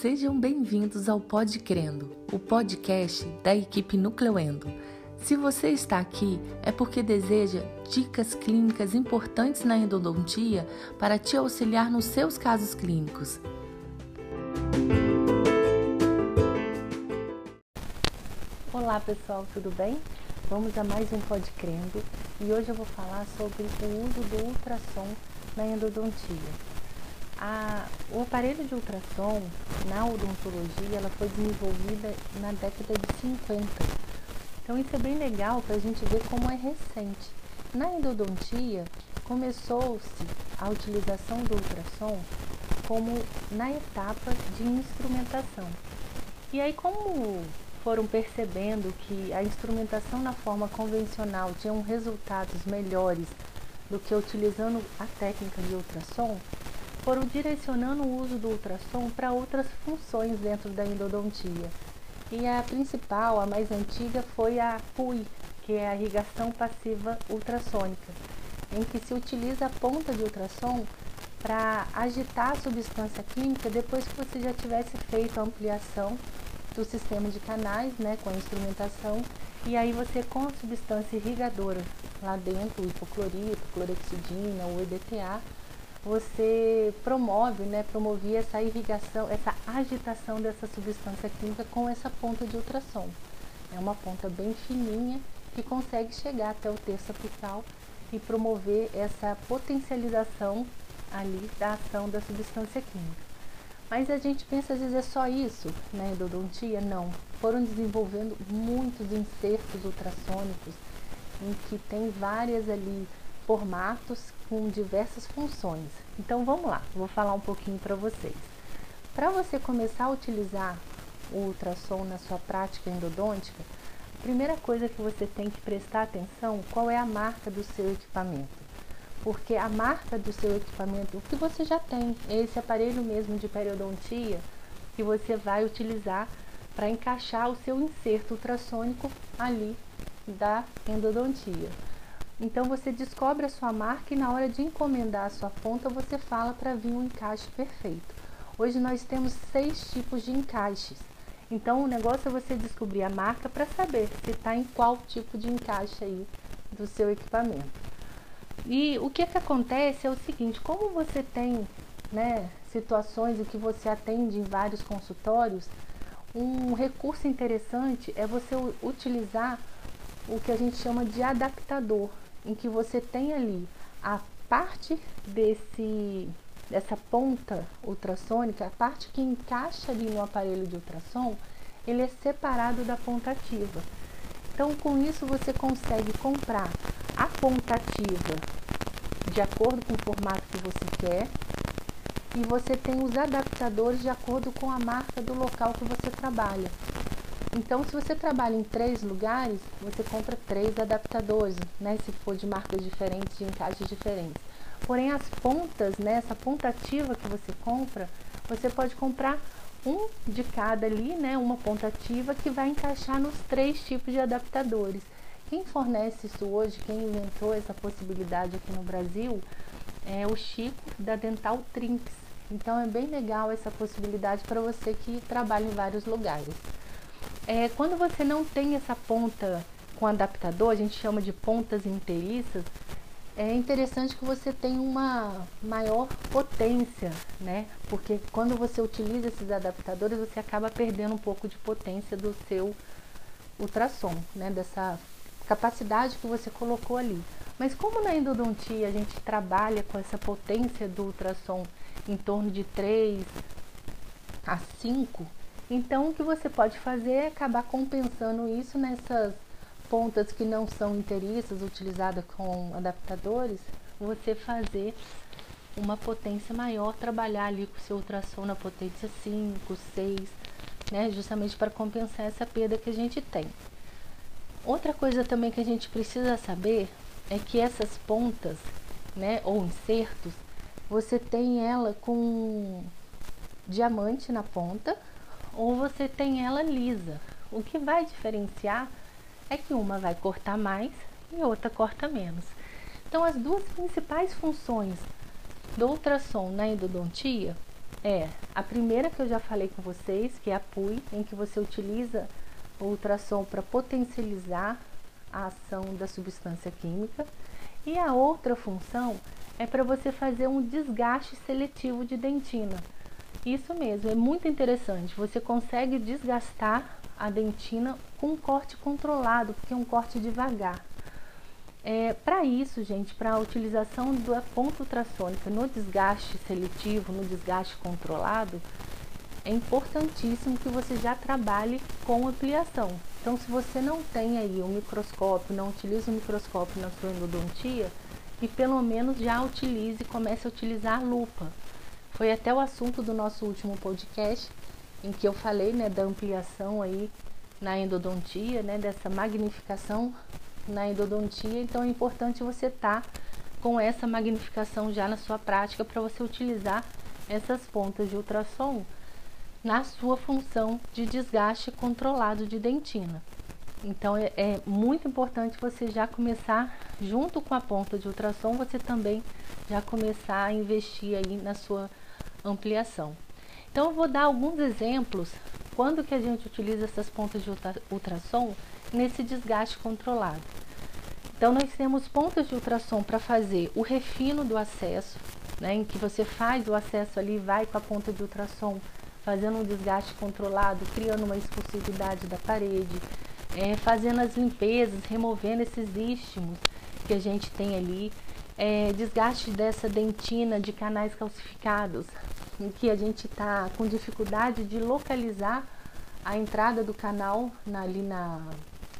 sejam bendindos ao Pod Crendo, o podcast da equipe Nucleuendo. Se você está aqui, é porque deseja dicas clínicas importantes na endodontia para te auxiliar nos seus casos clínicos. Olá pessoal, tudo bem? Vamos a mais um Pod Crendo e hoje eu vou falar sobre o uso do ultrassom na endodontia. A, o aparelho de ultrassom na odontologia ela foi desenvolvida na década de 50. Então isso é bem legal para a gente ver como é recente. Na endodontia começou-se a utilização do ultrassom como na etapa de instrumentação. E aí como foram percebendo que a instrumentação na forma convencional tinha resultados melhores do que utilizando a técnica de ultrassom, foram direcionando o uso do ultrassom para outras funções dentro da endodontia. E a principal, a mais antiga, foi a PUI, que é a irrigação passiva ultrassônica, em que se utiliza a ponta de ultrassom para agitar a substância química depois que você já tivesse feito a ampliação do sistema de canais, né, com a instrumentação, e aí você com a substância irrigadora lá dentro, o hipoclorito, clorexidina, o EDTA, você promove, né, promovia essa irrigação, essa agitação dessa substância química com essa ponta de ultrassom. É uma ponta bem fininha que consegue chegar até o terço apical e promover essa potencialização ali da ação da substância química. Mas a gente pensa às vezes é só isso, né, endodontia? Não. Foram desenvolvendo muitos insertos ultrassônicos em que tem várias ali formatos com diversas funções. Então vamos lá, vou falar um pouquinho para vocês. Para você começar a utilizar o ultrassom na sua prática endodôntica, a primeira coisa que você tem que prestar atenção qual é a marca do seu equipamento. Porque a marca do seu equipamento, o que você já tem, é esse aparelho mesmo de periodontia que você vai utilizar para encaixar o seu inserto ultrassônico ali da endodontia. Então você descobre a sua marca e na hora de encomendar a sua ponta você fala para vir um encaixe perfeito. Hoje nós temos seis tipos de encaixes. Então o negócio é você descobrir a marca para saber se está em qual tipo de encaixe aí do seu equipamento. E o que, que acontece é o seguinte, como você tem né, situações em que você atende em vários consultórios, um recurso interessante é você utilizar o que a gente chama de adaptador em que você tem ali a parte desse dessa ponta ultrassônica, a parte que encaixa ali no aparelho de ultrassom, ele é separado da ponta ativa. Então, com isso você consegue comprar a ponta ativa de acordo com o formato que você quer e você tem os adaptadores de acordo com a marca do local que você trabalha. Então, se você trabalha em três lugares, você compra três adaptadores, né? Se for de marcas diferentes, de encaixes diferentes. Porém, as pontas, né? Essa ponta ativa que você compra, você pode comprar um de cada ali, né? Uma ponta ativa que vai encaixar nos três tipos de adaptadores. Quem fornece isso hoje, quem inventou essa possibilidade aqui no Brasil, é o Chico da Dental Trinks. Então é bem legal essa possibilidade para você que trabalha em vários lugares. É, quando você não tem essa ponta com adaptador, a gente chama de pontas inteiriças, é interessante que você tenha uma maior potência, né? Porque quando você utiliza esses adaptadores, você acaba perdendo um pouco de potência do seu ultrassom, né? Dessa capacidade que você colocou ali. Mas como na endodontia a gente trabalha com essa potência do ultrassom em torno de 3 a 5, então, o que você pode fazer é acabar compensando isso nessas pontas que não são inteiriças, utilizadas com adaptadores, você fazer uma potência maior, trabalhar ali com o seu ultrassom na potência 5, 6, né, justamente para compensar essa perda que a gente tem. Outra coisa também que a gente precisa saber é que essas pontas, né, ou insertos, você tem ela com diamante na ponta, ou você tem ela lisa. O que vai diferenciar é que uma vai cortar mais e outra corta menos. Então, as duas principais funções do ultrassom na endodontia é a primeira que eu já falei com vocês, que é a PUI, em que você utiliza o ultrassom para potencializar a ação da substância química. E a outra função é para você fazer um desgaste seletivo de dentina. Isso mesmo, é muito interessante. Você consegue desgastar a dentina com um corte controlado, porque é um corte devagar. É, para isso, gente, para a utilização da ponta ultrassônica no desgaste seletivo, no desgaste controlado, é importantíssimo que você já trabalhe com ampliação. Então, se você não tem aí um microscópio, não utiliza o microscópio na sua endodontia, que pelo menos já utilize, comece a utilizar a lupa. Foi até o assunto do nosso último podcast, em que eu falei né, da ampliação aí na endodontia, né, dessa magnificação na endodontia. Então é importante você estar tá com essa magnificação já na sua prática para você utilizar essas pontas de ultrassom na sua função de desgaste controlado de dentina. Então é, é, muito importante você já começar, junto com a ponta de ultrassom, você também já começar a investir aí na sua ampliação. Então eu vou dar alguns exemplos quando que a gente utiliza essas pontas de ultrassom nesse desgaste controlado. Então nós temos pontas de ultrassom para fazer o refino do acesso, né, em que você faz o acesso ali, vai com a ponta de ultrassom fazendo um desgaste controlado, criando uma expulsividade da parede, é, fazendo as limpezas, removendo esses istmos que a gente tem ali, é, desgaste dessa dentina de canais calcificados, em que a gente está com dificuldade de localizar a entrada do canal na, ali na,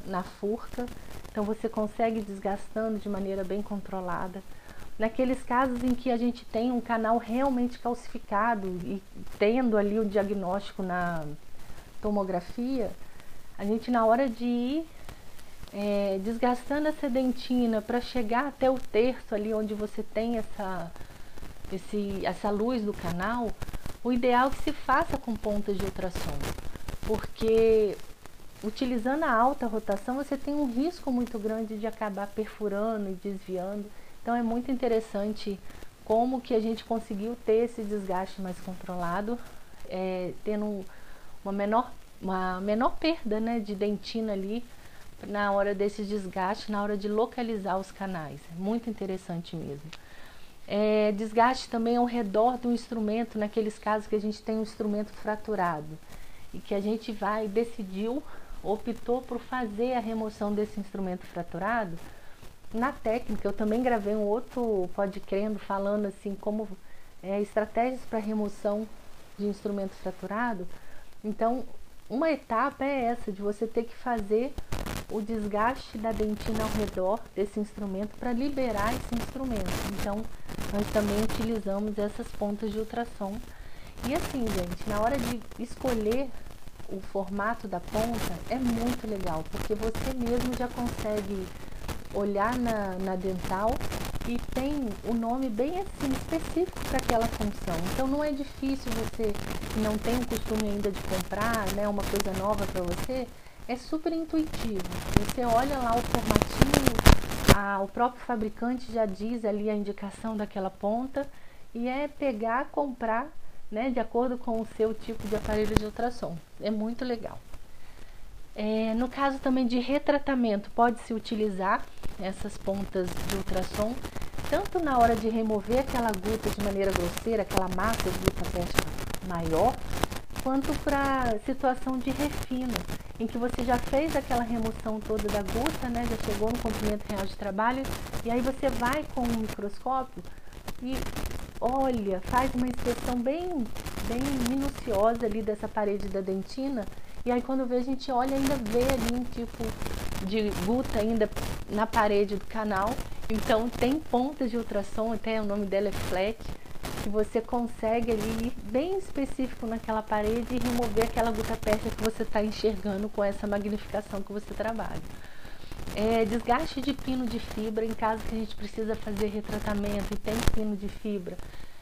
na furca. Então você consegue desgastando de maneira bem controlada. Naqueles casos em que a gente tem um canal realmente calcificado e tendo ali o diagnóstico na tomografia, a gente na hora de ir é, desgastando essa dentina para chegar até o terço ali onde você tem essa, esse, essa luz do canal, o ideal é que se faça com pontas de ultrassom, porque utilizando a alta rotação você tem um risco muito grande de acabar perfurando e desviando. Então é muito interessante como que a gente conseguiu ter esse desgaste mais controlado, é, tendo uma menor, uma menor perda né, de dentina ali na hora desse desgaste, na hora de localizar os canais. É muito interessante mesmo. É, desgaste também ao redor do instrumento, naqueles casos que a gente tem um instrumento fraturado e que a gente vai, decidiu, optou por fazer a remoção desse instrumento fraturado. Na técnica, eu também gravei um outro podcrendo falando assim como é, estratégias para remoção de instrumento fraturado. Então, uma etapa é essa de você ter que fazer o desgaste da dentina ao redor desse instrumento para liberar esse instrumento. Então, nós também utilizamos essas pontas de ultrassom. E assim, gente, na hora de escolher o formato da ponta, é muito legal, porque você mesmo já consegue olhar na, na dental e tem o nome bem assim específico para aquela função. Então não é difícil você que não tem o costume ainda de comprar, né, uma coisa nova para você, é super intuitivo. Você olha lá o formatinho, a, o próprio fabricante já diz ali a indicação daquela ponta e é pegar, comprar, né, de acordo com o seu tipo de aparelho de ultrassom. É muito legal. É, no caso também de retratamento, pode-se utilizar essas pontas de ultrassom tanto na hora de remover aquela gota de maneira grosseira, aquela massa de peste maior, quanto para situação de refino em que você já fez aquela remoção toda da gota, né? Já chegou no comprimento real de trabalho e aí você vai com o microscópio e olha, faz uma inspeção bem, bem minuciosa ali dessa parede da dentina e aí quando vê a gente olha ainda vê ali um tipo de gota ainda na parede do canal. Então tem pontas de ultrassom, até o nome dela é flat que você consegue ali ir bem específico naquela parede e remover aquela gota persa que você está enxergando com essa magnificação que você trabalha. É, desgaste de pino de fibra em caso que a gente precisa fazer retratamento e tem pino de fibra.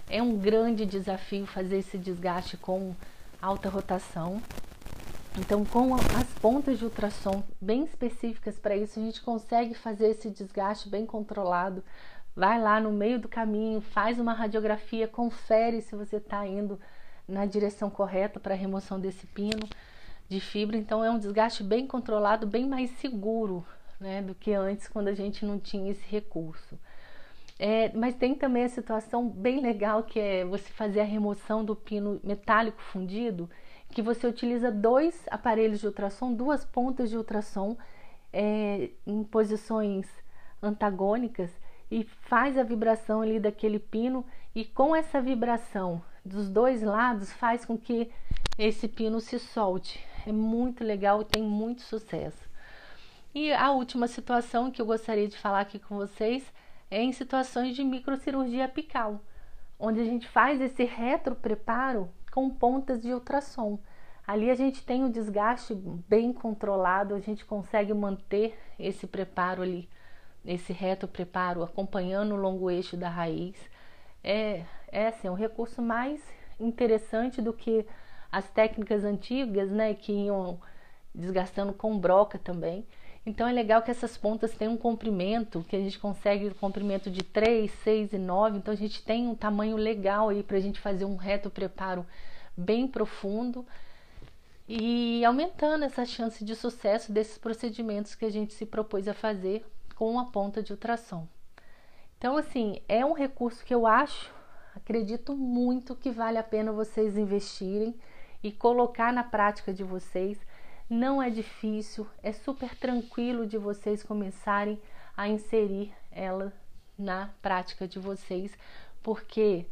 É um grande desafio fazer esse desgaste com alta rotação. Então, com as pontas de ultrassom bem específicas para isso, a gente consegue fazer esse desgaste bem controlado vai lá no meio do caminho, faz uma radiografia, confere se você está indo na direção correta para a remoção desse pino de fibra. Então é um desgaste bem controlado, bem mais seguro né, do que antes, quando a gente não tinha esse recurso. É, mas tem também a situação bem legal que é você fazer a remoção do pino metálico fundido, que você utiliza dois aparelhos de ultrassom, duas pontas de ultrassom é, em posições antagônicas e faz a vibração ali daquele pino e com essa vibração dos dois lados faz com que esse pino se solte. É muito legal, tem muito sucesso. E a última situação que eu gostaria de falar aqui com vocês é em situações de microcirurgia apical, onde a gente faz esse retropreparo com pontas de ultrassom. Ali a gente tem o um desgaste bem controlado, a gente consegue manter esse preparo ali, esse reto preparo, acompanhando o longo eixo da raiz. É, é assim, um recurso mais interessante do que as técnicas antigas, né, que iam desgastando com broca também. Então é legal que essas pontas tenham um comprimento, que a gente consegue um comprimento de 3, 6 e 9. Então a gente tem um tamanho legal aí para a gente fazer um reto preparo bem profundo e aumentando essa chance de sucesso desses procedimentos que a gente se propôs a fazer com a ponta de ultrassom. Então, assim, é um recurso que eu acho, acredito muito que vale a pena vocês investirem e colocar na prática de vocês. Não é difícil, é super tranquilo de vocês começarem a inserir ela na prática de vocês, porque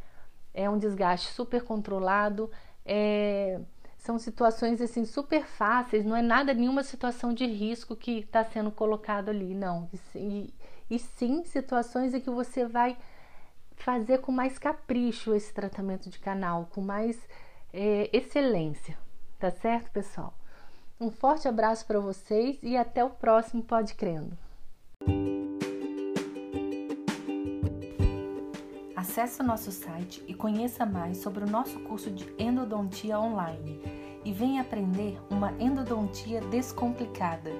é um desgaste super controlado, é são situações assim super fáceis, não é nada, nenhuma situação de risco que está sendo colocado ali, não. E, e sim situações em que você vai fazer com mais capricho esse tratamento de canal, com mais é, excelência, tá certo, pessoal? Um forte abraço para vocês e até o próximo Pode Crendo. Acesse o nosso site e conheça mais sobre o nosso curso de endodontia online e venha aprender uma endodontia descomplicada.